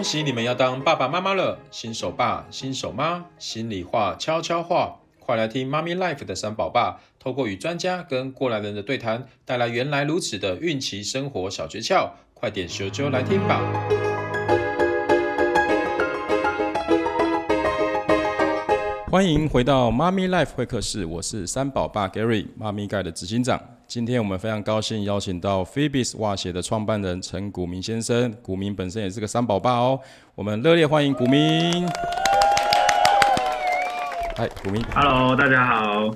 恭喜你们要当爸爸妈妈了，新手爸、新手妈，心里话、悄悄话，快来听妈咪 Life 的三宝爸，透过与专家跟过来人的对谈，带来原来如此的孕期生活小诀窍，快点咻咻来听吧！欢迎回到妈咪 Life 会客室，我是三宝爸 Gary，妈咪盖的执行长。今天我们非常高兴邀请到 Phoebus 袜鞋的创办人陈古明先生，古明本身也是个三宝爸哦，我们热烈欢迎古明。嗨，古明。Hello，大家好，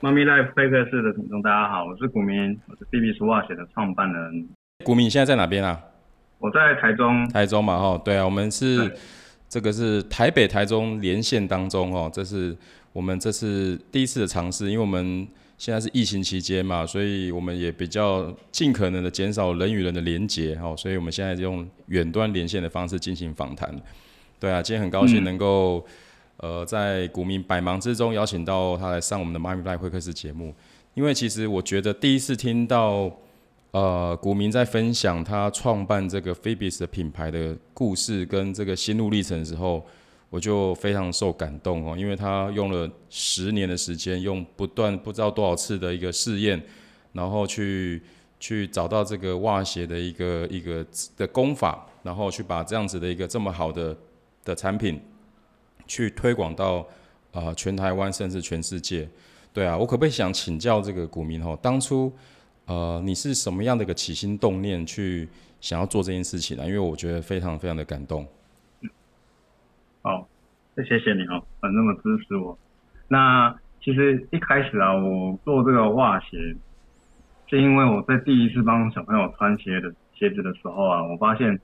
妈咪 Life 会客室的听众大家好，我是古明，我是 Phoebus 袜鞋的创办人。古明，你现在在哪边啊？我在台中。台中嘛，哈，对啊，我们是这个是台北台中连线当中哦，这是我们这次第一次的尝试，因为我们。现在是疫情期间嘛，所以我们也比较尽可能的减少人与人的连接，哦，所以我们现在用远端连线的方式进行访谈。对啊，今天很高兴能够，嗯、呃，在股民百忙之中邀请到他来上我们的妈咪 Life 会客室节目。因为其实我觉得第一次听到，呃，股民在分享他创办这个 Fibis 的品牌的故事跟这个心路历程的时候。我就非常受感动哦，因为他用了十年的时间，用不断不知道多少次的一个试验，然后去去找到这个袜鞋的一个一个的功法，然后去把这样子的一个这么好的的产品，去推广到、呃、全台湾甚至全世界。对啊，我可不可以想请教这个股民哦，当初呃你是什么样的一个起心动念去想要做这件事情呢？因为我觉得非常非常的感动。好，谢谢你哦，很那么支持我。那其实一开始啊，我做这个袜鞋，是因为我在第一次帮小朋友穿鞋的鞋子的时候啊，我发现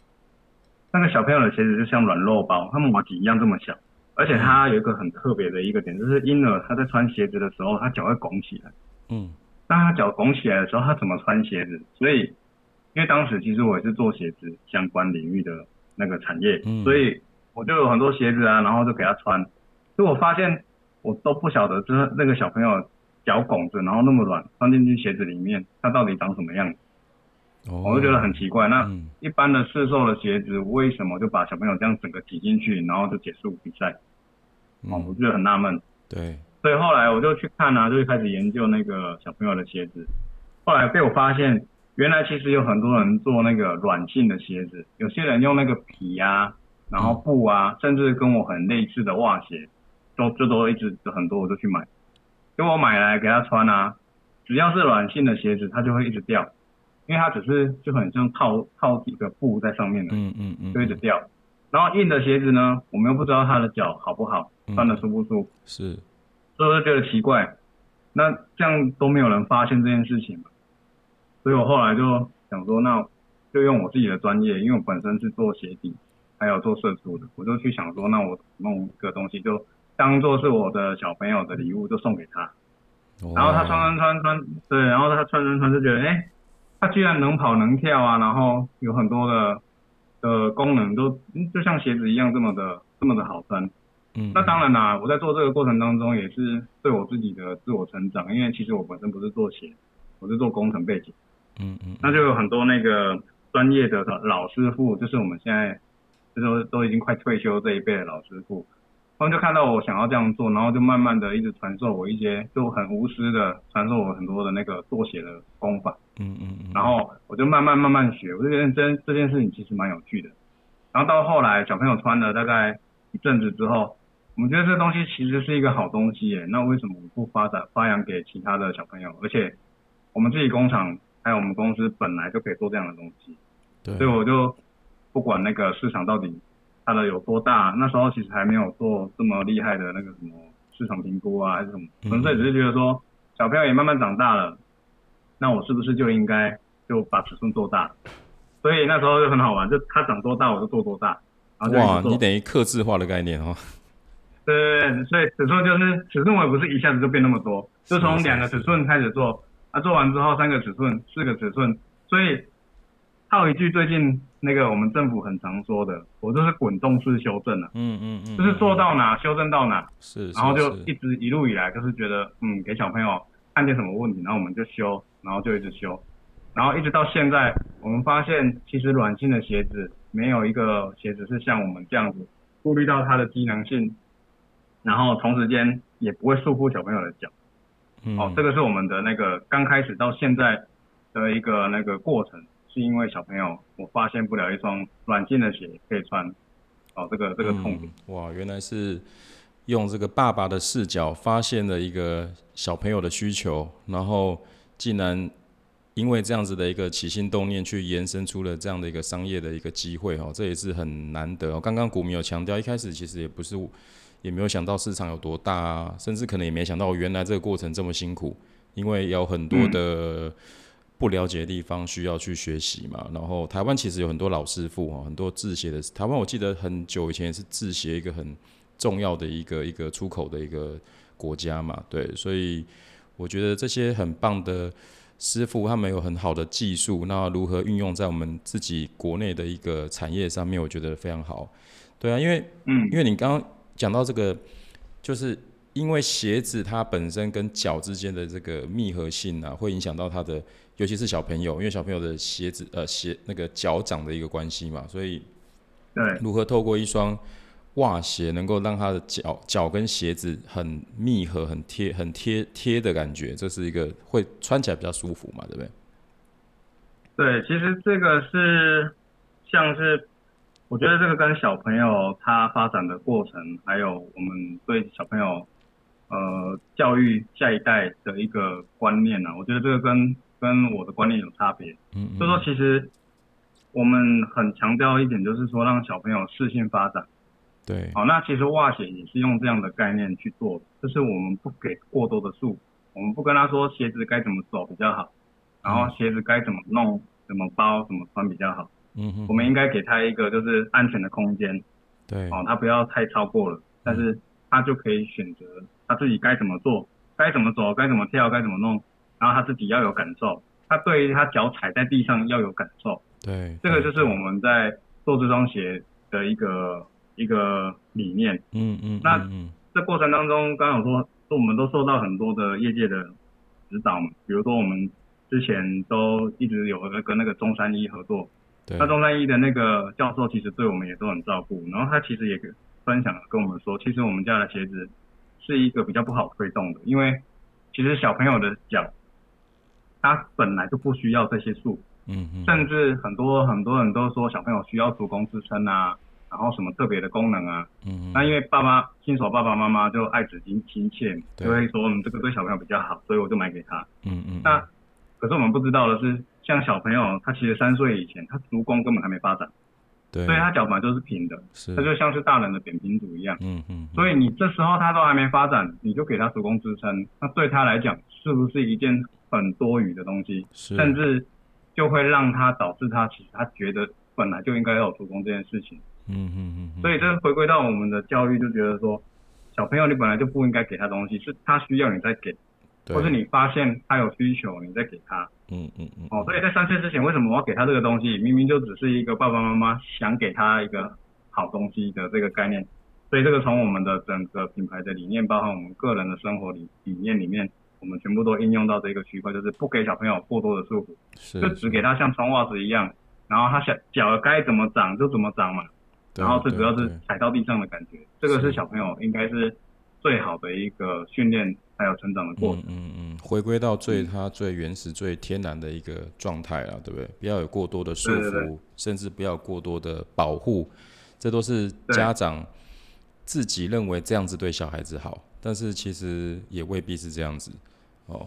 那个小朋友的鞋子就像软肉包，他们袜子一样这么小，而且它有一个很特别的一个点，就是婴儿他在穿鞋子的时候，他脚会拱起来。嗯。当他脚拱起来的时候，他怎么穿鞋子？所以，因为当时其实我也是做鞋子相关领域的那个产业，嗯、所以。我就有很多鞋子啊，然后就给他穿，所以我发现我都不晓得，就是那个小朋友脚拱着，然后那么软，穿进去鞋子里面，他到底长什么样子？哦，我就觉得很奇怪。那一般的市售的鞋子，为什么就把小朋友这样整个挤进去，然后就结束比赛？哦，我觉得很纳闷。对，所以后来我就去看啊，就开始研究那个小朋友的鞋子。后来被我发现，原来其实有很多人做那个软性的鞋子，有些人用那个皮啊。然后布啊，甚至跟我很类似的袜鞋，都就都一直很多，我就去买。给我买来给他穿啊，只要是软性的鞋子，它就会一直掉，因为它只是就很像套套几个布在上面的，嗯嗯嗯，就一直掉。然后硬的鞋子呢，我们又不知道他的脚好不好，穿的舒不舒服，是，所以我就觉得奇怪，那这样都没有人发现这件事情嘛，所以我后来就想说，那就用我自己的专业，因为我本身是做鞋底。还有做色素的，我就去想说，那我弄一个东西，就当做是我的小朋友的礼物，就送给他。然后他穿穿穿穿，对，然后他穿穿穿就觉得，哎、欸，他居然能跑能跳啊，然后有很多的的功能都就像鞋子一样这么的这么的好穿。嗯。那当然啦，我在做这个过程当中也是对我自己的自我成长，因为其实我本身不是做鞋，我是做工程背景。嗯嗯。那就有很多那个专业的老师傅，就是我们现在。就是都已经快退休这一辈的老师傅，他们就看到我想要这样做，然后就慢慢的一直传授我一些，就很无私的传授我很多的那个做鞋的功法。嗯嗯嗯。然后我就慢慢慢慢学，我就觉得这这件事情其实蛮有趣的。然后到后来小朋友穿了大概一阵子之后，我们觉得这东西其实是一个好东西耶，那为什么不发展发扬给其他的小朋友？而且我们自己工厂还有我们公司本来就可以做这样的东西。对。所以我就。不管那个市场到底它的有多大，那时候其实还没有做这么厉害的那个什么市场评估啊，还是什么，纯粹只是觉得说小朋友也慢慢长大了，那我是不是就应该就把尺寸做大？所以那时候就很好玩，就他长多大我就做多大。然后就哇，你等于克制化的概念哦。对所以尺寸就是尺寸，我也不是一下子就变那么多，就从两个尺寸开始做，啊，做完之后三个尺寸、四个尺寸，所以套一句最近。那个我们政府很常说的，我就是滚动式修正了，嗯嗯嗯，就是做到哪修正到哪，是，然后就一直一路以来就是觉得，嗯，给小朋友看见什么问题，然后我们就修，然后就一直修，然后一直到现在，我们发现其实软性的鞋子没有一个鞋子是像我们这样子顾虑到它的机能性，然后同时间也不会束缚小朋友的脚。嗯、哦，这个是我们的那个刚开始到现在的一个那个过程，是因为小朋友我发现不了一双软性的鞋可以穿。哦，这个这个痛点、嗯。哇，原来是用这个爸爸的视角发现了一个小朋友的需求，然后竟然因为这样子的一个起心动念，去延伸出了这样的一个商业的一个机会哦，这也是很难得哦。刚刚股民有强调，一开始其实也不是，也没有想到市场有多大啊，甚至可能也没想到原来这个过程这么辛苦，因为有很多的。嗯不了解的地方需要去学习嘛，然后台湾其实有很多老师傅哈，很多制鞋的。台湾我记得很久以前也是制鞋一个很重要的一个一个出口的一个国家嘛，对，所以我觉得这些很棒的师傅，他们有很好的技术，那如何运用在我们自己国内的一个产业上面，我觉得非常好。对啊，因为嗯，因为你刚刚讲到这个，就是因为鞋子它本身跟脚之间的这个密合性啊，会影响到它的。尤其是小朋友，因为小朋友的鞋子呃鞋那个脚掌的一个关系嘛，所以对如何透过一双袜鞋能够让他的脚脚跟鞋子很密合、很贴、很贴贴的感觉，这是一个会穿起来比较舒服嘛，对不对？对，其实这个是像是我觉得这个跟小朋友他发展的过程，还有我们对小朋友呃教育下一代的一个观念呢、啊，我觉得这个跟跟我的观念有差别，嗯，嗯，就说其实我们很强调一点，就是说让小朋友适性发展，对，好，那其实袜鞋也是用这样的概念去做，就是我们不给过多的束缚，我们不跟他说鞋子该怎么走比较好，然后鞋子该怎么弄、怎么包、怎么穿比较好，嗯哼，我们应该给他一个就是安全的空间，对，哦，他不要太超过了，但是他就可以选择他自己该怎么做，该怎么走，该怎么跳，该怎么弄。然后他自己要有感受，他对于他脚踩在地上要有感受。对，这个就是我们在做这双鞋的一个一个理念。嗯嗯。嗯，那这过程当中，刚刚有说，我们都受到很多的业界的指导嘛，比如说我们之前都一直有跟那个中山一合作。对。那中山医的那个教授其实对我们也都很照顾，然后他其实也分享跟我们说，其实我们家的鞋子是一个比较不好推动的，因为其实小朋友的脚。他本来就不需要这些束，嗯嗯，甚至很多很多人都说小朋友需要足弓支撑啊，然后什么特别的功能啊，嗯，那因为爸妈新手爸爸妈妈就爱子经亲切，就会说我们这个对小朋友比较好，所以我就买给他，嗯嗯，那可是我们不知道的是，像小朋友他其实三岁以前他足弓根本还没发展，对，所以他脚本来就是平的，是，他就像是大人的扁平足一样，嗯嗯，所以你这时候他都还没发展，你就给他足弓支撑，那对他来讲是不是一件？很多余的东西，甚至就会让他导致他其实他觉得本来就应该要有足弓这件事情。嗯嗯嗯。所以这回归到我们的教育，就觉得说，小朋友你本来就不应该给他东西，是他需要你再给，或是你发现他有需求你再给他。嗯嗯嗯。哦，所以在三岁之前，为什么我要给他这个东西？明明就只是一个爸爸妈妈想给他一个好东西的这个概念。所以这个从我们的整个品牌的理念，包含我们个人的生活理理念里面。我们全部都应用到这个区块，就是不给小朋友过多的束缚，是就只给他像穿袜子一样，然后他想脚该怎么长就怎么长嘛，然后最主要是踩到地上的感觉，这个是小朋友应该是最好的一个训练还有成长的过程。嗯嗯嗯，回归到最他最原始、最天然的一个状态了，对不对？不要有过多的束缚，对对对，甚至不要过多的保护，这都是家长自己认为这样子对小孩子好。但是其实也未必是这样子，哦，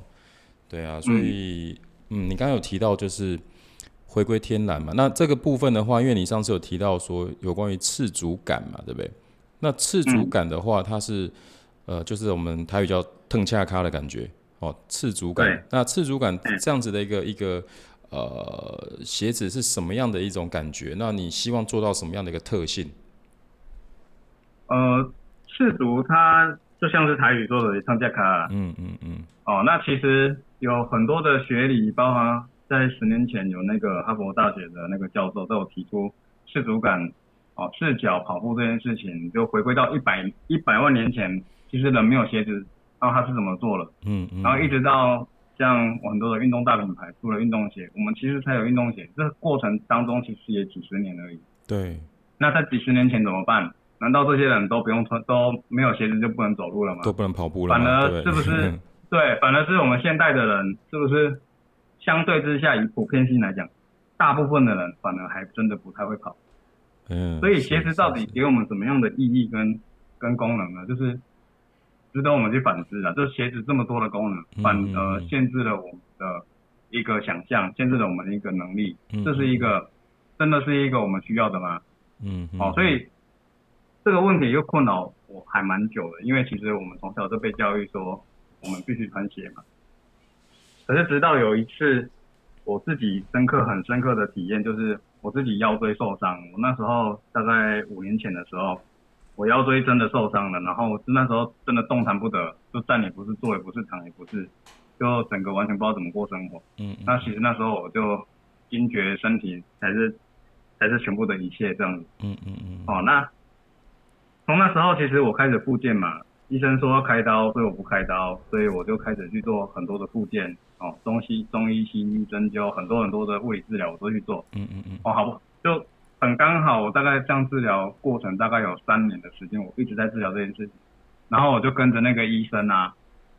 对啊，所以，嗯，嗯，你刚刚有提到就是回归天然嘛，那这个部分的话，因为你上次有提到说有关于赤足感嘛，对不对？那赤足感的话，它是呃，就是我们台语叫腾恰卡的感觉，哦，赤足感。那赤足感这样子的一个一个呃鞋子是什么样的一种感觉？那你希望做到什么样的一个特性？呃，赤足它。就像是台语说的“腾恰卡”，嗯嗯嗯。哦，那其实有很多的学理，包含在十年前有那个哈佛大学的那个教授都有提出赤足感，哦，赤脚跑步这件事情，就回归到一百一百万年前，其实人没有鞋子，然后他是怎么做了？嗯嗯。然后一直到像很多的运动大品牌出了运动鞋，我们其实才有运动鞋，这个过程当中其实也几十年而已。对。那在几十年前怎么办？难道这些人都不用穿，都没有鞋子就不能走路了吗？都不能跑步了？反而是不是？对，反而是我们现代的人，是不是相对之下，以普遍性来讲，大部分的人反而还真的不太会跑。嗯。所以鞋子到底给我们什么样的意义跟跟功能呢？就是值得我们去反思的。就是鞋子这么多的功能，反而限制了我们的一个想象，限制了我们的一个能力。这是一个真的是一个我们需要的吗？嗯。好，所以。这个问题又困扰我还蛮久的，因为其实我们从小就被教育说我们必须穿鞋嘛。可是直到有一次，我自己深刻很深刻的体验，就是我自己腰椎受伤。我那时候大概五年前的时候，我腰椎真的受伤了，然后那时候真的动弹不得，就站也不是，坐也不是，躺也不是，就整个完全不知道怎么过生活。嗯。那其实那时候我就惊觉身体才是才是全部的一切这样子。嗯嗯嗯。哦，那。从那时候，其实我开始复健嘛，医生说要开刀，所以我不开刀，所以我就开始去做很多的复健，哦，中西中医、西医针灸，很多很多的物理治疗我都去做。嗯嗯嗯。哦，好不，就很刚好，我大概这样治疗过程大概有三年的时间，我一直在治疗这件事情，然后我就跟着那个医生啊，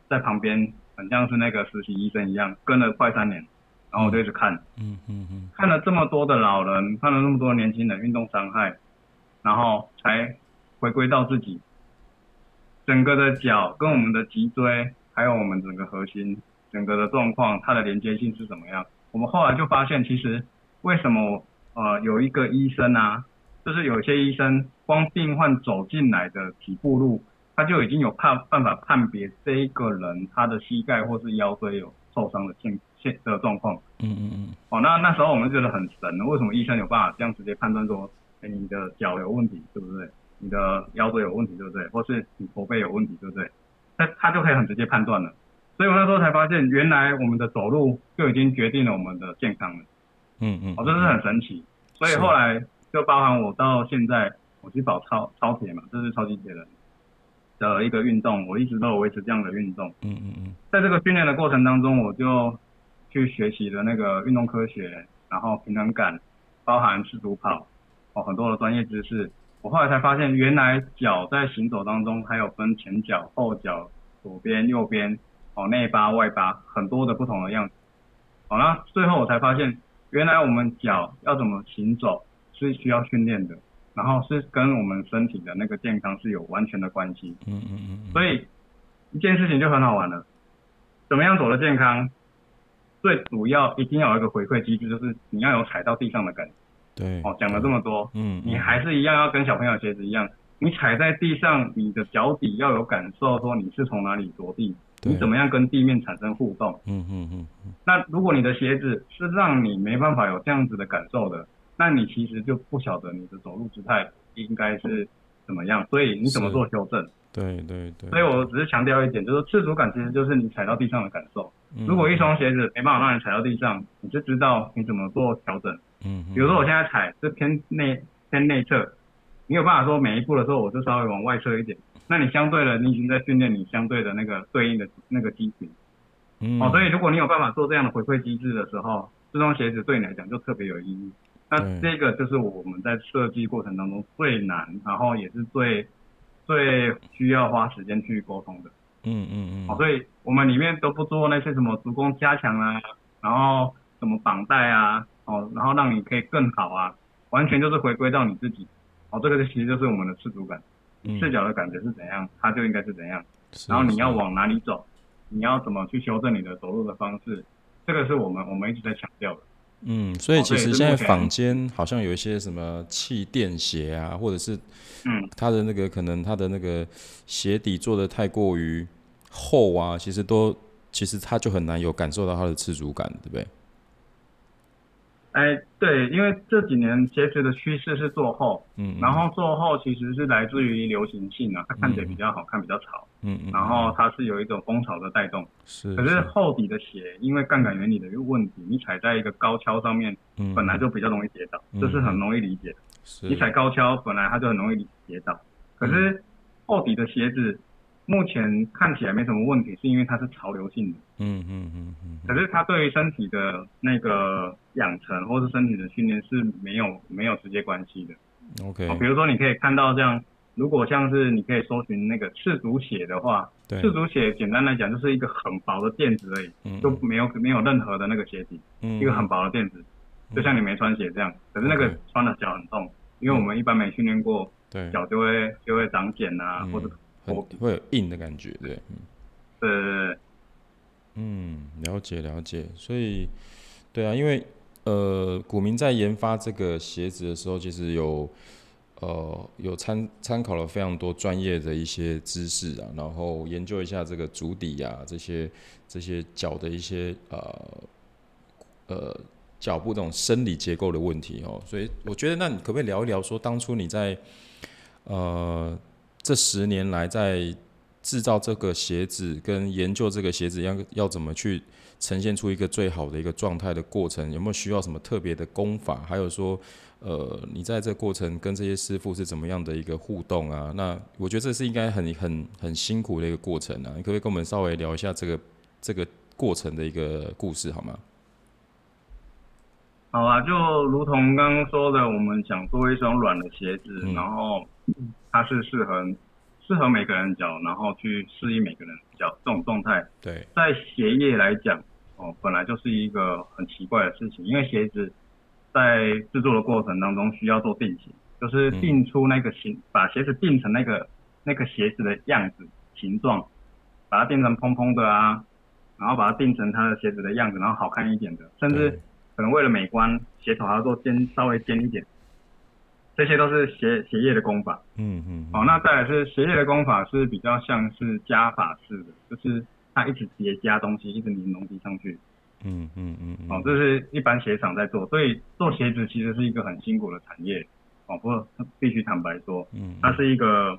在旁边，很像是那个实习医生一样，跟了快三年，然后我就一直看，嗯嗯嗯，看了这么多的老人，看了那么多年轻人运动伤害，然后才。回归到自己，整个的脚跟我们的脊椎，还有我们整个核心，整个的状况，它的连接性是怎么样？我们后来就发现，其实为什么呃有一个医生啊，就是有些医生光病患走进来的几步路，他就已经有判办法判别这一个人他的膝盖或是腰椎有受伤的现现的状况。嗯嗯嗯。哦，那那时候我们觉得很神，为什么医生有办法这样直接判断说，哎，你的脚有问题，对不对？你的腰椎有问题，对不对？或是你驼背有问题，对不对？那他就可以很直接判断了。所以我那时候才发现，原来我们的走路就已经决定了我们的健康了。嗯嗯。哦，这是很神奇。所以后来就包含我到现在，我去跑超超铁嘛，这是超级铁人的一个运动，我一直都有维持这样的运动。嗯嗯嗯。在这个训练的过程当中，我就去学习了那个运动科学，然后平衡感，包含赤足跑，哦，很多的专业知识。我后来才发现，原来脚在行走当中还有分前脚、后脚、左边、右边，哦，内八、外八，很多的不同的样子。好了，最后我才发现，原来我们脚要怎么行走是需要训练的，然后是跟我们身体的那个健康是有完全的关系。嗯嗯嗯。所以一件事情就很好玩了，怎么样走的健康？最主要一定要有一个回馈机制，就是你要有踩到地上的感觉。对，哦，讲了这么多，嗯，你还是一样要跟小朋友鞋子一样，你踩在地上，你的脚底要有感受，说你是从哪里着地，你怎么样跟地面产生互动，嗯嗯嗯。那如果你的鞋子是让你没办法有这样子的感受的，那你其实就不晓得你的走路姿态应该是怎么样，所以你怎么做修正？对对对。所以我只是强调一点，就是赤足感其实就是你踩到地上的感受。如果一双鞋子没办法让你踩到地上，你就知道你怎么做调整。嗯，比如说我现在踩是偏内偏内侧，你有办法说每一步的时候我就稍微往外侧一点，那你相对的你已经在训练你相对的那个对应的那个肌群。嗯，哦，所以如果你有办法做这样的回馈机制的时候，这双鞋子对你来讲就特别有意义。那这个就是我们在设计过程当中最难，然后也是最最需要花时间去沟通的。嗯嗯嗯。好，所以我们里面都不做那些什么足弓加强啊，然后什么绑带啊。哦，然后让你可以更好啊，完全就是回归到你自己。哦，这个其实就是我们的赤足感，赤脚的感觉是怎样，它就应该是怎样。然后你要往哪里走，你要怎么去修正你的走路的方式，这个是我们我们一直在强调的。嗯，所以其实现在坊间好像有一些什么气垫鞋啊，或者是嗯，它的那个可能它的那个鞋底做的太过于厚啊，其实都其实它就很难有感受到它的赤足感，对不对？哎，对，因为这几年鞋子的趋势是做厚，嗯，然后做厚其实是来自于流行性啊，它看起来比较好看，比较潮，嗯嗯，然后它是有一种风潮的带动，是，可是厚底的鞋，因为杠杆原理的一个问题，你踩在一个高跷上面，嗯，本来就比较容易跌倒，这是很容易理解的，是。你踩高跷本来它就很容易跌倒，可是厚底的鞋子目前看起来没什么问题，是因为它是潮流性的。嗯嗯嗯嗯。可是它对于身体的那个养成或是身体的训练是没有没有直接关系的。OK。比如说你可以看到这样，如果像是你可以搜寻那个赤足鞋的话，对。赤足鞋简单来讲就是一个很薄的垫子而已，嗯嗯就没有没有任何的那个鞋底，嗯嗯一个很薄的垫子，就像你没穿鞋这样。可是那个穿的脚很痛，因为我们一般没训练过，对，脚就会就会长茧啊，或者。会会有硬的感觉，对，嗯，对对对，嗯，了解了解，所以，对啊，因为呃，古铭在研发这个鞋子的时候，其实有呃有参参考了非常多专业的一些知识啊，然后研究一下这个足底啊这些这些脚的一些呃呃脚部这种生理结构的问题哦，所以我觉得那你可不可以聊一聊说当初你在呃。这十年来，在制造这个鞋子跟研究这个鞋子要要怎么去呈现出一个最好的一个状态的过程，有没有需要什么特别的功法？还有说，呃，你在这过程跟这些师傅是怎么样的一个互动啊？那我觉得这是应该很很很辛苦的一个过程啊！你可不可以跟我们稍微聊一下这个这个过程的一个故事好吗？好啊，就如同刚刚说的，我们想做一双软的鞋子，嗯、然后。它是适合适合每个人脚，然后去适应每个人脚这种状态。对，在鞋业来讲，哦，本来就是一个很奇怪的事情，因为鞋子在制作的过程当中需要做定型，就是定出那个形，嗯、把鞋子定成那个那个鞋子的样子形状，把它定成蓬蓬的啊，然后把它定成它的鞋子的样子，然后好看一点的，甚至可能为了美观，鞋头还要做尖，稍微尖一点。这些都是鞋鞋业的功法，嗯嗯，好、嗯。哦，那再来是鞋业的功法是比较像是加法式的，就是它一直叠加东西，一直粘东西上去，嗯嗯嗯，哦，这是一般鞋厂在做，所以做鞋子其实是一个很辛苦的产业，哦，不过必须坦白说，嗯，它是一个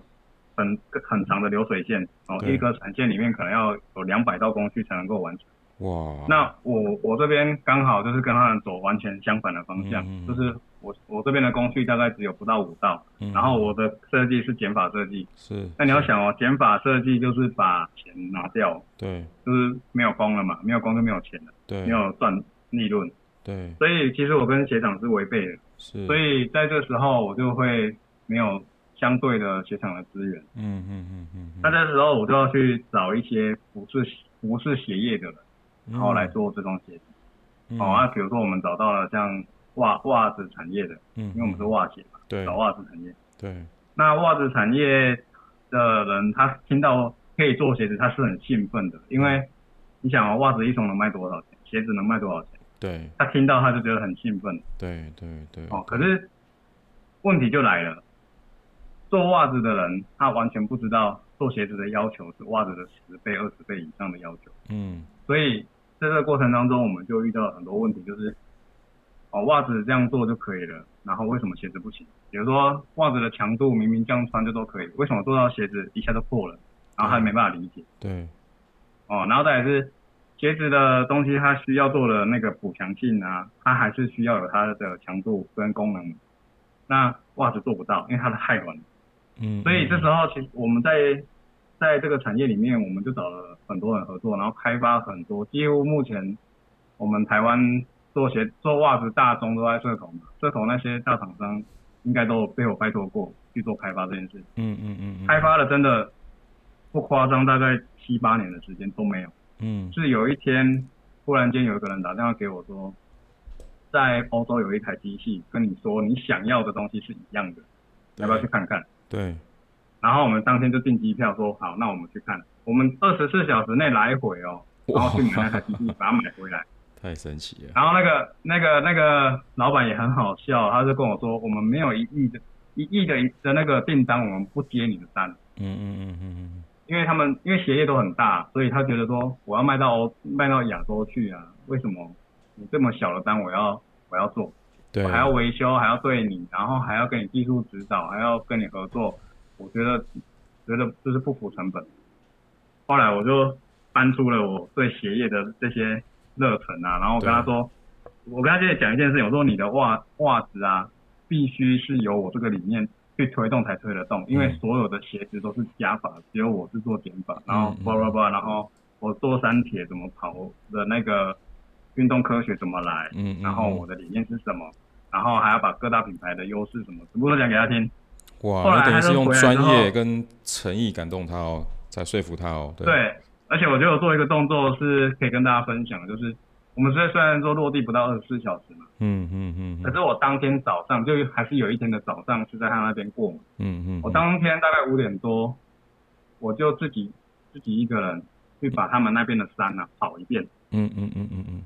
很很长的流水线，哦，一个产线里面可能要有两百道工序才能够完成，哇，那我我这边刚好就是跟他们走完全相反的方向，嗯嗯。就是。我我这边的工序大概只有不到五道，嗯、然后我的设计是减法设计。是。那你要想哦，减法设计就是把钱拿掉。对。就是没有工了嘛，没有工就没有钱了。对。没有赚利润。对。所以其实我跟鞋厂是违背的。是。所以在这时候我就会没有相对的鞋厂的资源。嗯嗯嗯嗯。那这时候我就要去找一些不是不是鞋业的人，然后来做这双鞋子。嗯。好啊，比如说我们找到了像。袜袜子产业的，嗯，因为我们是袜鞋嘛，对，找袜子产业，对。那袜子产业的人，他听到可以做鞋子，他是很兴奋的，因为你想啊，袜子一双能卖多少钱？鞋子能卖多少钱？对。他听到他就觉得很兴奋，对对对。哦，可是问题就来了，做袜子的人，他完全不知道做鞋子的要求是袜子的十倍、二十倍以上的要求，嗯。所以在这个过程当中，我们就遇到了很多问题，就是。哦，袜子这样做就可以了，然后为什么鞋子不行？比如说袜子的强度明明这样穿就都可以，为什么做到鞋子一下就破了？然后还没办法理解。对。哦，然后再来是鞋子的东西，它需要做的那个补强性啊，它还是需要有它的强度跟功能。那袜子做不到，因为它的太软了。嗯。所以这时候其实我们在在这个产业里面，我们就找了很多人合作，然后开发很多，几乎目前我们台湾。做鞋做袜子大宗都在社头嘛，社头那些大厂商应该都有被我拜托过去做开发这件事。嗯嗯嗯，嗯开发了真的不夸张，大概七八年的时间都没有。嗯。是有一天忽然间有一个人打电话给我说，在欧洲有一台机器跟你说你想要的东西是一样的，要不要去看看？对。然后我们当天就订机票说好，那我们去看。我们二十四小时内来回哦，然后去买那台机器，把它买回来。太神奇了。然后那个那个那个老板也很好笑，他就跟我说，我们没有一亿的一亿的的那个订单，我们不接你的单。嗯嗯嗯嗯嗯。因为他们因为鞋业都很大，所以他觉得说我要卖到欧卖到亚洲去啊，为什么你这么小的单我要我要做？对。我还要维修，还要对你，然后还要跟你技术指导，还要跟你合作，我觉得觉得就是不符成本。后来我就搬出了我对鞋业的这些。热忱啊，然后我跟他说，我跟他现在讲一件事情，我说你的袜袜子啊，必须是由我这个理念去推动才推得动，因为所有的鞋子都是加法，只有我是做减法，然后叭叭叭，然后我做三铁怎么跑的那个运动科学怎么来，嗯，然后我的理念是什么，然后还要把各大品牌的优势什么全部都讲给他听。哇，后来等于是用专业跟诚意感动他哦，才说服他哦。对，对，而且我觉得我做一个动作是可以跟大家分享，就是我们虽虽然说落地不到二十四小时嘛，嗯嗯嗯，可是我当天早上就还是有一天的早上是在他那边过嘛，嗯嗯，我当天大概五点多，我就自己自己一个人去把他们那边的山啊跑一遍，嗯嗯嗯嗯嗯，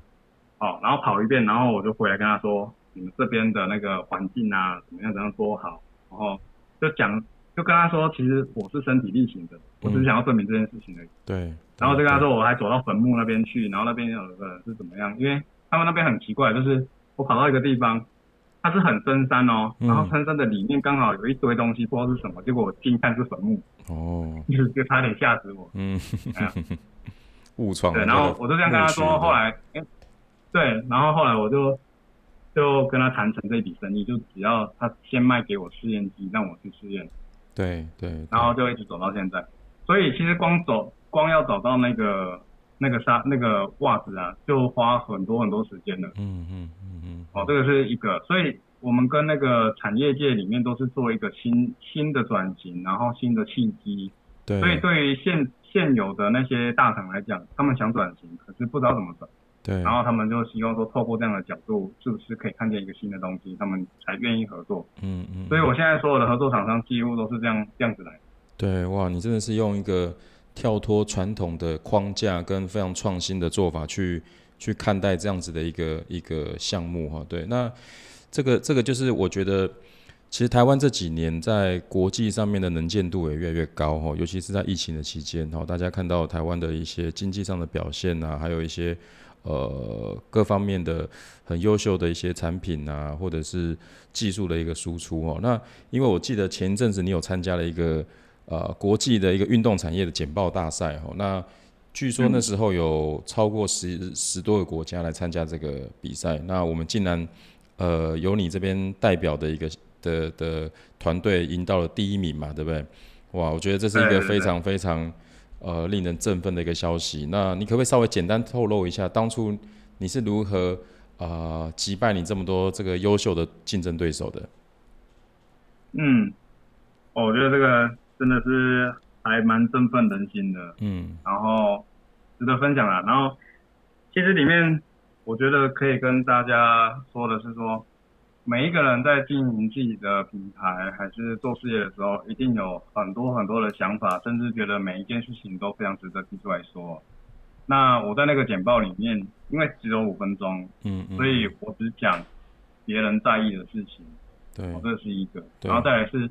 好，然后跑一遍，然后我就回来跟他说，你们这边的那个环境啊怎么样怎样多好，然后。就讲，就跟他说，其实我是身体力行的，我只是想要证明这件事情而已。对。然后就跟他说，我还走到坟墓那边去，然后那边有个人是怎么样？因为他们那边很奇怪，就是我跑到一个地方，它是很深山哦，然后深山的里面刚好有一堆东西，不知道是什么，结果我近看是坟墓。哦。就就差点吓死我。嗯。误闯。对，然后我就这样跟他说，后来，哎，对，然后后来我就。就跟他谈成这笔生意，就只要他先卖给我试验机，让我去试验。对对。然后就一直走到现在，所以其实光走，光要找到那个那个纱那个袜子啊，就花很多很多时间了。嗯嗯嗯嗯。哦，这个是一个，所以我们跟那个产业界里面都是做一个新新的转型，然后新的契机。对。所以对于现现有的那些大厂来讲，他们想转型，可是不知道怎么转。对，然后他们就希望说，透过这样的角度，是不是可以看见一个新的东西，他们才愿意合作。嗯嗯。所以我现在所有的合作厂商几乎都是这样这样子来。对，哇，你真的是用一个跳脱传统的框架跟非常创新的做法去去看待这样子的一个一个项目哈。对，那这个这个就是我觉得，其实台湾这几年在国际上面的能见度也越来越高哈，尤其是在疫情的期间哈，大家看到台湾的一些经济上的表现啊，还有一些。呃，各方面的很优秀的一些产品啊，或者是技术的一个输出哦。那因为我记得前一阵子你有参加了一个呃国际的一个运动产业的简报大赛哦。那据说那时候有超过十十多个国家来参加这个比赛。那我们竟然呃由你这边代表的一个的的团队赢到了第一名嘛，对不对？哇，我觉得这是一个非常非常。呃，令人振奋的一个消息。那你可不可以稍微简单透露一下，当初你是如何啊呃、击败你这么多这个优秀的竞争对手的？嗯，我觉得这个真的是还蛮振奋人心的。嗯，然后值得分享啦。然后其实里面我觉得可以跟大家说的是说。每一个人在经营自己的品牌还是做事业的时候，一定有很多很多的想法，甚至觉得每一件事情都非常值得提出来说。那我在那个简报里面，因为只有五分钟，嗯，嗯，所以我只讲别人在意的事情，对，这是一个。然后再来是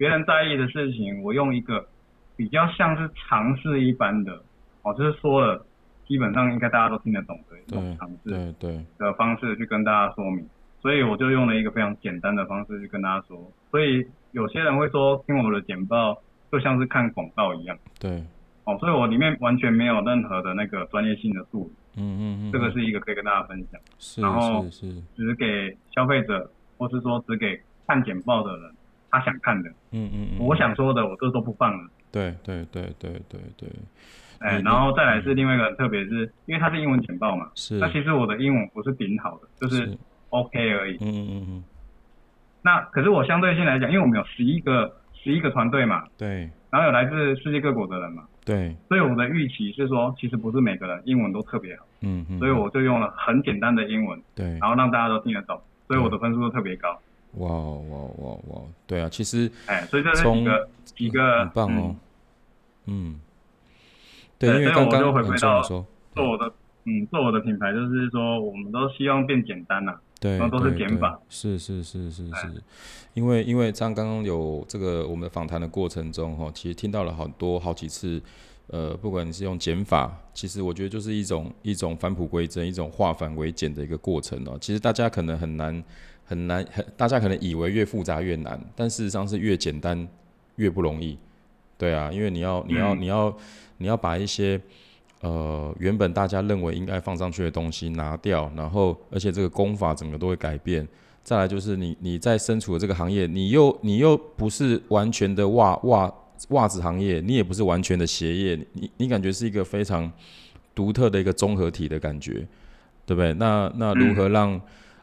别人在意的事情，我用一个比较像是尝试一般的，哦，就是说了，基本上应该大家都听得懂的一种尝试，对的方式去跟大家说明。所以我就用了一个非常简单的方式去跟大家说，所以有些人会说听我的简报就像是看广告一样。对。哦，所以我里面完全没有任何的那个专业性的术语。嗯嗯嗯。这个是一个可以跟大家分享。是。然后是只给消费者，或是说只给看简报的人他想看的。嗯嗯嗯。我想说的我这都不放了。对对对对对对。哎，然后再来是另外一个特别是因为它是英文简报嘛。是。那其实我的英文不是顶好的，就是。OK 而已。嗯嗯嗯。那可是我相对性来讲，因为我们有十一个十一个团队嘛。对。然后有来自世界各国的人嘛。对。所以我的预期是说，其实不是每个人英文都特别好。嗯嗯。所以我就用了很简单的英文。对。然后让大家都听得懂，所以我的分数都特别高。哇哇哇哇！对啊，其实。哎，所以这是几个。很棒哦。嗯。对，因为刚刚就回归到做我的嗯做我的品牌，就是说我们都希望变简单呐。对，都是减法。是是是是是，因为因为像刚刚有这个我们访谈的过程中哈，其实听到了好多好几次，呃，不管你是用减法，其实我觉得就是一种一种返璞归真，一种化繁为简的一个过程哦。其实大家可能很难很难很，大家可能以为越复杂越难，但事实上是越简单越不容易。对啊，因为你要你要你要你要把一些。呃，原本大家认为应该放上去的东西拿掉，然后而且这个功法整个都会改变，再来就是你你在身处的这个行业，你又你又不是完全的袜袜袜子行业，你也不是完全的鞋业，你你感觉是一个非常独特的一个综合体的感觉，对不对？那那如何让、嗯、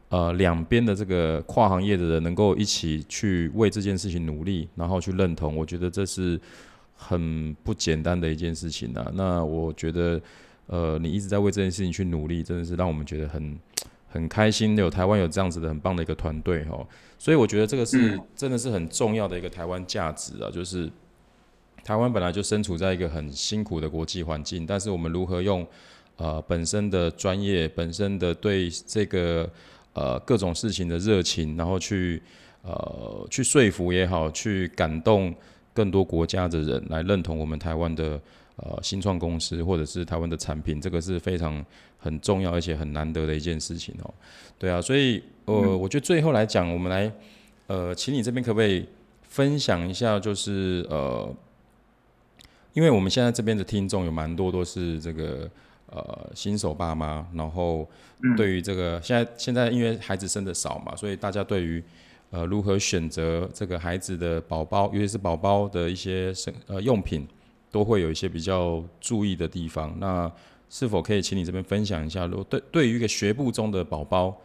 呃两边的这个跨行业的人能够一起去为这件事情努力，然后去认同？我觉得这是很不简单的一件事情啊。那我觉得呃你一直在为这件事情去努力，真的是让我们觉得很。很开心有台湾有这样子的很棒的一个团队哦，所以我觉得这个是真的是很重要的一个台湾价值啊，就是台湾本来就身处在一个很辛苦的国际环境，但是我们如何用呃本身的专业、本身的对这个呃各种事情的热情，然后去呃去说服也好，去感动更多国家的人来认同我们台湾的。呃，新创公司或者是台湾的产品，这个是非常很重要而且很难得的一件事情哦。对啊，所以呃，嗯、我觉得最后来讲，我们来呃，请你这边可不可以分享一下，就是呃，因为我们现在这边的听众有蛮多都是这个呃新手爸妈，然后对于这个现在现在因为孩子生的少嘛，所以大家对于呃如何选择这个孩子的宝宝，尤其是宝宝的一些生呃用品。都会有一些比较注意的地方，那是否可以请你这边分享一下？如果对对于一个学步中的宝宝，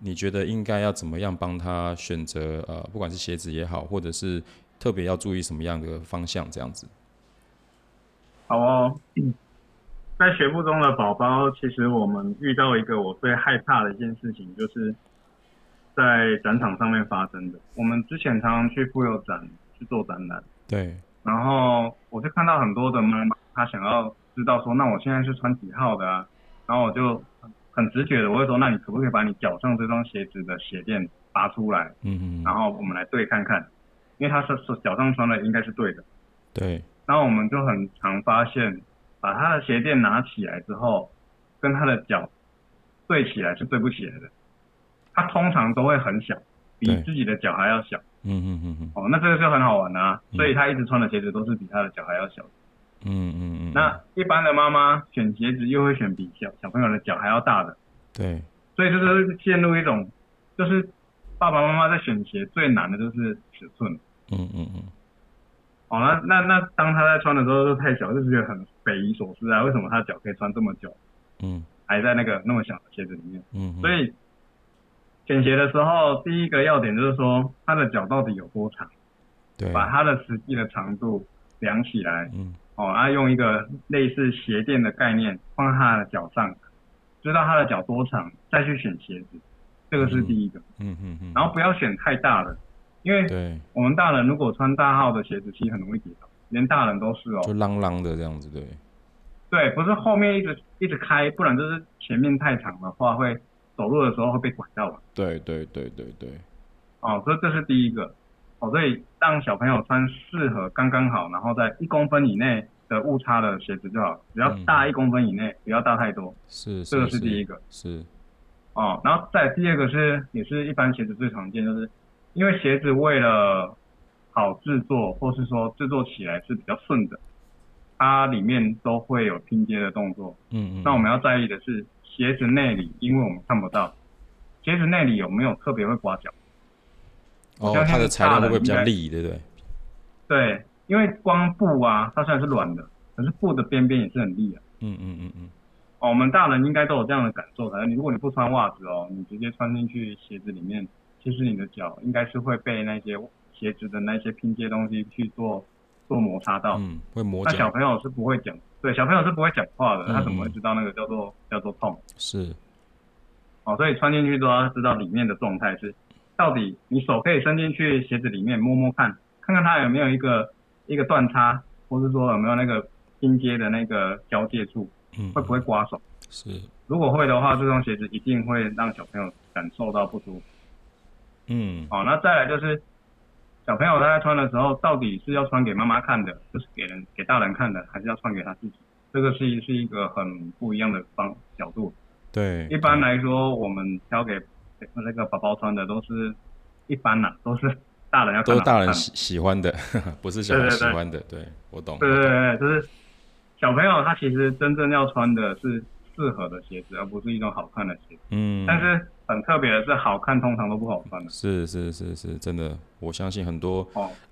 你觉得应该要怎么样帮他选择？呃，不管是鞋子也好，或者是特别要注意什么样的方向？这样子。好哦，在学步中的宝宝，其实我们遇到一个我最害怕的一件事情，就是在展场上面发生的。我们之前常常去妇幼展去做展览，对。然后我就看到很多的妈妈，她想要知道说，那我现在是穿几号的啊？然后我就很直觉的，我会说，那你可不可以把你脚上这双鞋子的鞋垫拔出来？嗯嗯。然后我们来对看看，因为他是说脚上穿的应该是对的。对。然后我们就很常发现，把他的鞋垫拿起来之后，跟他的脚对起来是对不起来的。他通常都会很小，比自己的脚还要小。嗯嗯嗯嗯，哦，那这个就很好玩啊，嗯、所以他一直穿的鞋子都是比他的脚还要小。嗯嗯嗯。那一般的妈妈选鞋子又会选比小小朋友的脚还要大的。对。所以就是陷入一种，就是爸爸妈妈在选鞋最难的就是尺寸。嗯嗯嗯。哦，那那那当他在穿的时候都太小，就是觉得很匪夷所思啊，为什么他的脚可以穿这么久？嗯。还在那个那么小的鞋子里面。嗯。所以。选鞋的时候，第一个要点就是说，他的脚到底有多长？对，把他的实际的长度量起来。嗯。哦，啊用一个类似鞋垫的概念放在他的脚上，知道他的脚多长，再去选鞋子，这个是第一个。嗯嗯嗯。然后不要选太大的，因为我们大人如果穿大号的鞋子，其实很容易跌倒，连大人都是哦。就啷啷的这样子，对。对，不是后面一直一直开，不然就是前面太长的话会。走路的时候会被拐到嘛？对对对对对。哦，所以这是第一个。哦，所以让小朋友穿适合刚刚好，然后在一公分以内的误差的鞋子就好，只要大一公分以内，嗯、不要大太多。是，这个是第一个。是。哦，然后再第二个是，也是一般鞋子最常见，就是因为鞋子为了好制作，或是说制作起来是比较顺的，它里面都会有拼接的动作。嗯嗯。那我们要在意的是。鞋子内里，因为我们看不到，鞋子内里有没有特别会刮脚？哦，它的材料会不会比较利，对不对？对，因为光布啊，它虽然是软的，可是布的边边也是很利啊。嗯嗯嗯嗯。哦，我们大人应该都有这样的感受的。你如果你不穿袜子哦，你直接穿进去鞋子里面，其实你的脚应该是会被那些鞋子的那些拼接东西去做做摩擦到。嗯，会磨。那小朋友是不会讲。对，小朋友是不会讲话的，他怎么会知道那个叫做叫做痛？是，哦，所以穿进去都要知道里面的状态是，到底你手可以伸进去鞋子里面摸摸看，看看它有没有一个一个断差，或是说有没有那个拼接的那个交界处，嗯，会不会刮手？是，如果会的话，这双鞋子一定会让小朋友感受到不舒服。嗯，好，那再来就是。小朋友他在穿的时候，到底是要穿给妈妈看的，就是给人给大人看的，还是要穿给他自己？这个是是一个很不一样的方角度。对，一般来说，我们挑给那个宝宝穿的都是一般啦，都是大人要看。都是大人喜喜欢的，不是小孩喜欢的。对，我懂。对对对，就是小朋友他其实真正要穿的是适合的鞋子，而不是一种好看的鞋子。嗯，但是很特别的是，好看通常都不好穿的。是是是是，真的，我相信很多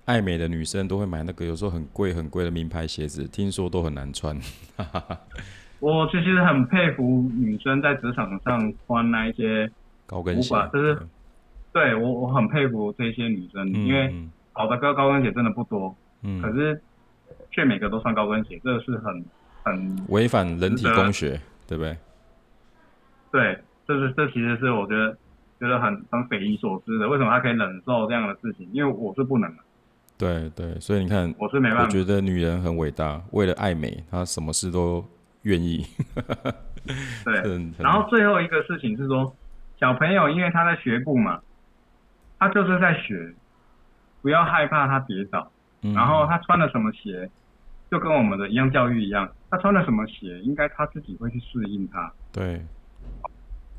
爱美的女生都会买那个有时候很贵很贵的名牌鞋子，听说都很难穿。我其实很佩服女生在职场上穿那一些 高跟鞋，就是对我我很佩服这些女生，嗯、因为好的高高跟鞋真的不多，嗯，可是却每个都穿高跟鞋，这个是很很违反人体工学，对不对？对，这是这其实是我觉得觉得很很匪夷所思的，为什么他可以忍受这样的事情？因为我是不能的。对对，所以你看，我是没办法。我觉得女人很伟大，为了爱美，她什么事都。愿意，对。然后最后一个事情是说，小朋友因为他在学步嘛，他就是在学，不要害怕他跌倒。嗯。然后他穿了什么鞋，就跟我们的一样教育一样，他穿了什么鞋，应该他自己会去适应他。对。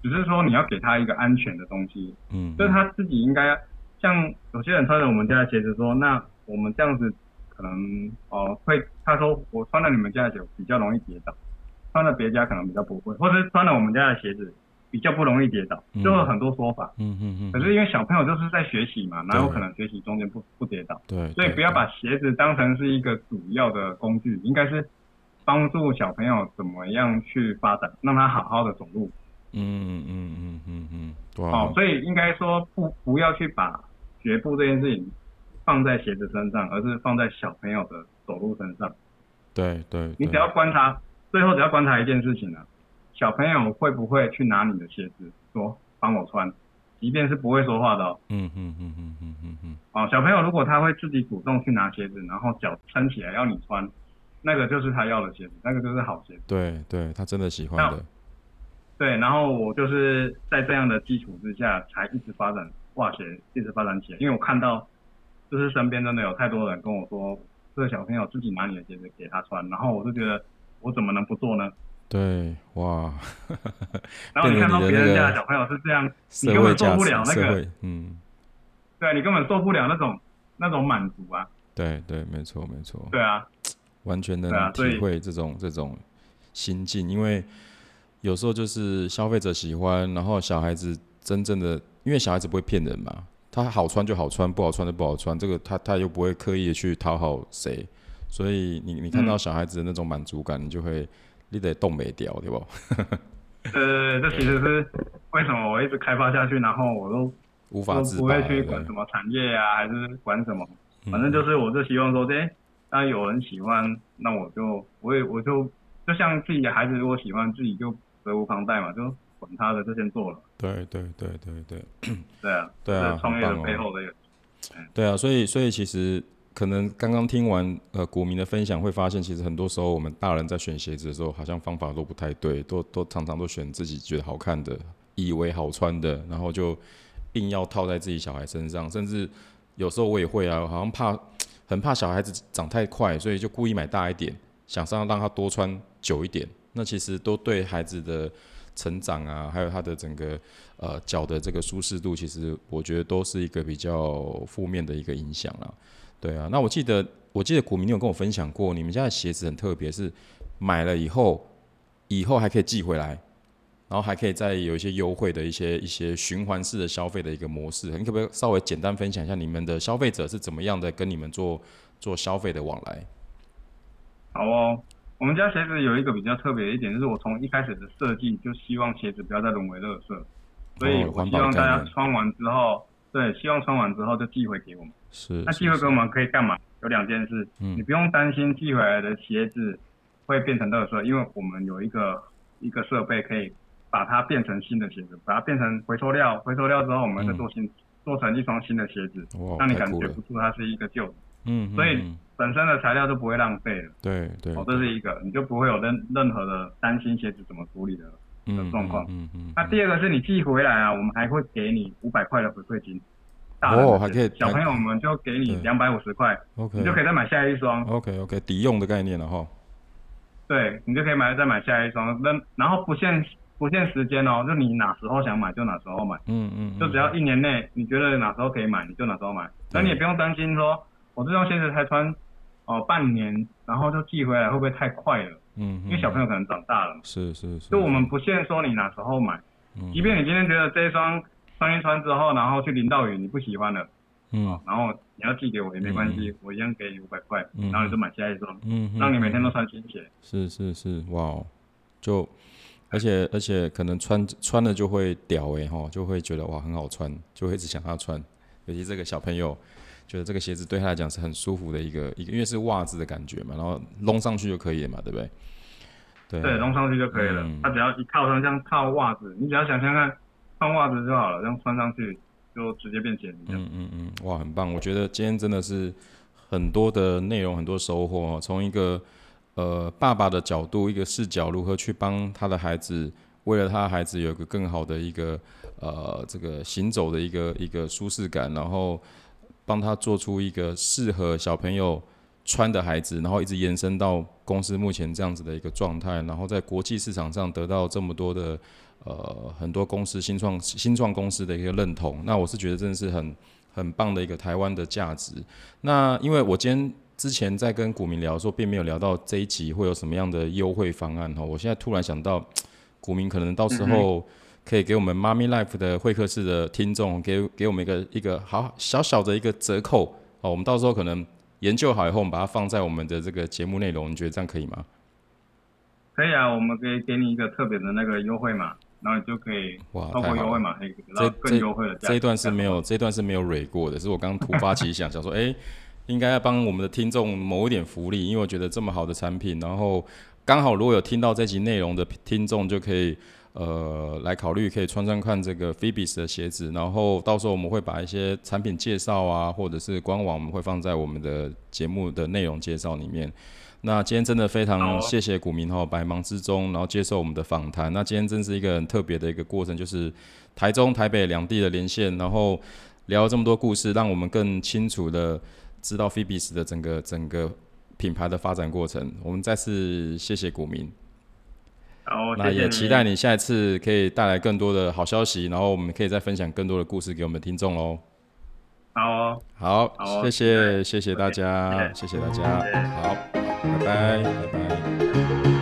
只是说你要给他一个安全的东西。嗯。就是他自己应该像有些人穿着我们家的鞋子说，那我们这样子可能哦会，他说我穿了你们家的鞋比较容易跌倒。穿了别家可能比较不会，或者是穿了我们家的鞋子比较不容易跌倒，就会很多说法。嗯嗯嗯。可是因为小朋友就是在学习嘛，哪有可能学习中间不不跌倒？对。所以不要把鞋子当成是一个主要的工具，应该是帮助小朋友怎么样去发展，让他好好的走路。嗯嗯嗯嗯嗯嗯。好，所以应该说不不要去把学步这件事情放在鞋子身上，而是放在小朋友的走路身上。对对。你只要观察。最后只要观察一件事情呢、啊，小朋友会不会去拿你的鞋子说帮我穿，即便是不会说话的哦。嗯嗯嗯嗯嗯嗯嗯。哦，小朋友如果他会自己主动去拿鞋子，然后脚撑起来要你穿，那个就是他要的鞋子，那个就是好鞋子。对对，他真的喜欢的。对，然后我就是在这样的基础之下，才一直发展化学，一直发展起来。因为我看到，就是身边真的有太多人跟我说，这个小朋友自己拿你的鞋子给他穿，然后我就觉得。我怎么能不做呢？对，哇！然后你看到别人家的小朋友是这样，你根本做不了那个，嗯，对，你根本做不了那种那种满足啊！对对，没错没错。对啊，完全能体会这种这种心境，因为有时候就是消费者喜欢，然后小孩子真正的，因为小孩子不会骗人嘛，他好穿就好穿，不好穿就不好穿，这个他他又不会刻意的去讨好谁。所以你你看到小孩子的那种满足感，你就会你得动没掉，对不？呃，这其实是为什么我一直开发下去，然后我都无法自拔，不会去管什么产业啊，还是管什么，反正就是我就希望说，哎，那有人喜欢，那我就我也我就就像自己的孩子如果喜欢，自己就责无旁贷嘛，就管他的，就先做了。对对对对对，对啊 对啊，创业的背后的一个，对啊，所以所以其实。可能刚刚听完呃国民的分享，会发现其实很多时候我们大人在选鞋子的时候，好像方法都不太对，都都常常都选自己觉得好看的，以为好穿的，然后就硬要套在自己小孩身上，甚至有时候我也会啊，好像怕很怕小孩子长太快，所以就故意买大一点，想让让他多穿久一点。那其实都对孩子的成长啊，还有他的整个呃脚的这个舒适度，其实我觉得都是一个比较负面的一个影响了。对啊，那我记得我记得股民你有跟我分享过，你们家的鞋子很特别，是买了以后，以后还可以寄回来，然后还可以再有一些优惠的一些一些循环式的消费的一个模式。你可不可以稍微简单分享一下你们的消费者是怎么样的跟你们做做消费的往来？好哦，我们家鞋子有一个比较特别的一点，就是我从一开始的设计就希望鞋子不要再沦为垃圾，所以我希望大家穿完之后，对，希望穿完之后就寄回给我们。是，那寄回给我们可以干嘛？有两件事，嗯，你不用担心寄回来的鞋子会变成垃圾，因为我们有一个一个设备可以把它变成新的鞋子，把它变成回收料，回收料之后我们再做新，嗯、做成一双新的鞋子，让你感觉不出它是一个旧的，嗯，所以本身的材料就不会浪费了，对对，哦，这是一个，你就不会有任任何的担心鞋子怎么处理的的状况，嗯嗯，那第二个是你寄回来啊，我们还会给你五百块的回馈金。哦，还可以，小朋友我们就给你两百五十块，OK，你就可以再买下一双，OK OK，抵用的概念了哈。对，你就可以买再买下一双，那然后不限不限时间哦，就你哪时候想买就哪时候买，嗯嗯，就只要一年内你觉得哪时候可以买你就哪时候买，那你也不用担心说，我这双鞋子才穿哦、呃、半年，然后就寄回来，会不会太快了？嗯，因为小朋友可能长大了嘛。是是是。就我们不限说你哪时候买，嗯，即便你今天觉得这一双穿一穿之后，然后去淋到雨你不喜欢了，嗯，然后你要寄给我也没关系，我一样给你五百块，然后你就买下一双，嗯，让你每天都穿新鞋。是是是，哇，哦就。而且而且可能穿穿了就会屌哎、欸，哈，就会觉得哇很好穿，就会一直想要穿。尤其这个小朋友觉得这个鞋子对他来讲是很舒服的一个一个，因为是袜子的感觉嘛，然后弄上去就可以了嘛，对不对？对，弄上去就可以了。嗯、他只要一套上，像套袜子，你只要想象看，穿袜子就好了，这样穿上去就直接变鞋子。嗯嗯嗯，哇，很棒！我觉得今天真的是很多的内容，很多收获，从一个。呃，爸爸的角度，一个视角，如何去帮他的孩子，为了他的孩子有一个更好的一个呃这个行走的一个一个舒适感，然后帮他做出一个适合小朋友穿的孩子，然后一直延伸到公司目前这样子的一个状态，然后在国际市场上得到这么多的呃很多公司新创新创公司的一个认同，那我是觉得真的是很很棒的一个台湾的价值。那因为我今天。之前在跟股民聊的时候，并没有聊到这一集会有什么样的优惠方案哈。我现在突然想到，股民可能到时候可以给我们妈咪 Life 的会客室的听众，给给我们一个一个好小小的一个折扣哦。我们到时候可能研究好以后，我们把它放在我们的这个节目内容，你觉得这样可以吗？可以啊，我们可以给你一个特别的那个优惠码，然后你就可以哇，透过优惠码可以得到更优惠的。这一段是没有，这一段是没有蕊过的，是我刚突发奇想，想说，哎、欸。应该要帮我们的听众谋一点福利，因为我觉得这么好的产品，然后刚好如果有听到这集内容的听众，就可以呃来考虑可以穿穿看这个 Phoebus 的鞋子，然后到时候我们会把一些产品介绍啊，或者是官网我们会放在我们的节目的内容介绍里面。那今天真的非常谢谢股民哈，百忙之中然后接受我们的访谈。那今天真是一个很特别的一个过程，就是台中、台北两地的连线，然后聊了这么多故事，让我们更清楚的。知道 Phoebus 的整个整个品牌的发展过程，我们再次谢谢股民。好，那也期待你下一次可以带来更多的好消息，然后我们可以再分享更多的故事给我们听众喽。好哦，好，好，谢谢，谢谢大家，谢谢。大家，好，拜拜，拜拜。